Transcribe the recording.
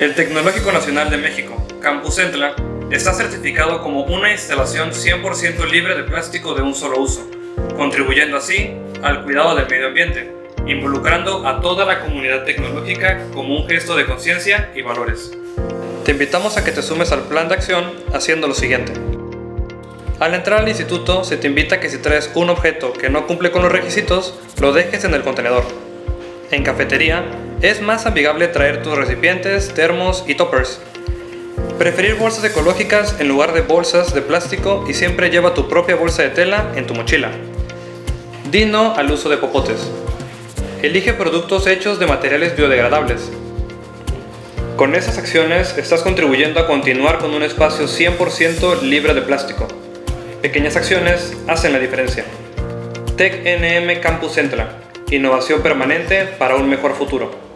El Tecnológico Nacional de México, Campus Centla, está certificado como una instalación 100% libre de plástico de un solo uso, contribuyendo así al cuidado del medio ambiente, involucrando a toda la comunidad tecnológica como un gesto de conciencia y valores. Te invitamos a que te sumes al plan de acción haciendo lo siguiente. Al entrar al instituto se te invita a que si traes un objeto que no cumple con los requisitos, lo dejes en el contenedor. En cafetería, es más amigable traer tus recipientes, termos y toppers. Preferir bolsas ecológicas en lugar de bolsas de plástico y siempre lleva tu propia bolsa de tela en tu mochila. Dino al uso de popotes. Elige productos hechos de materiales biodegradables. Con esas acciones estás contribuyendo a continuar con un espacio 100% libre de plástico. Pequeñas acciones hacen la diferencia. TecNM Campus Central. Innovación permanente para un mejor futuro.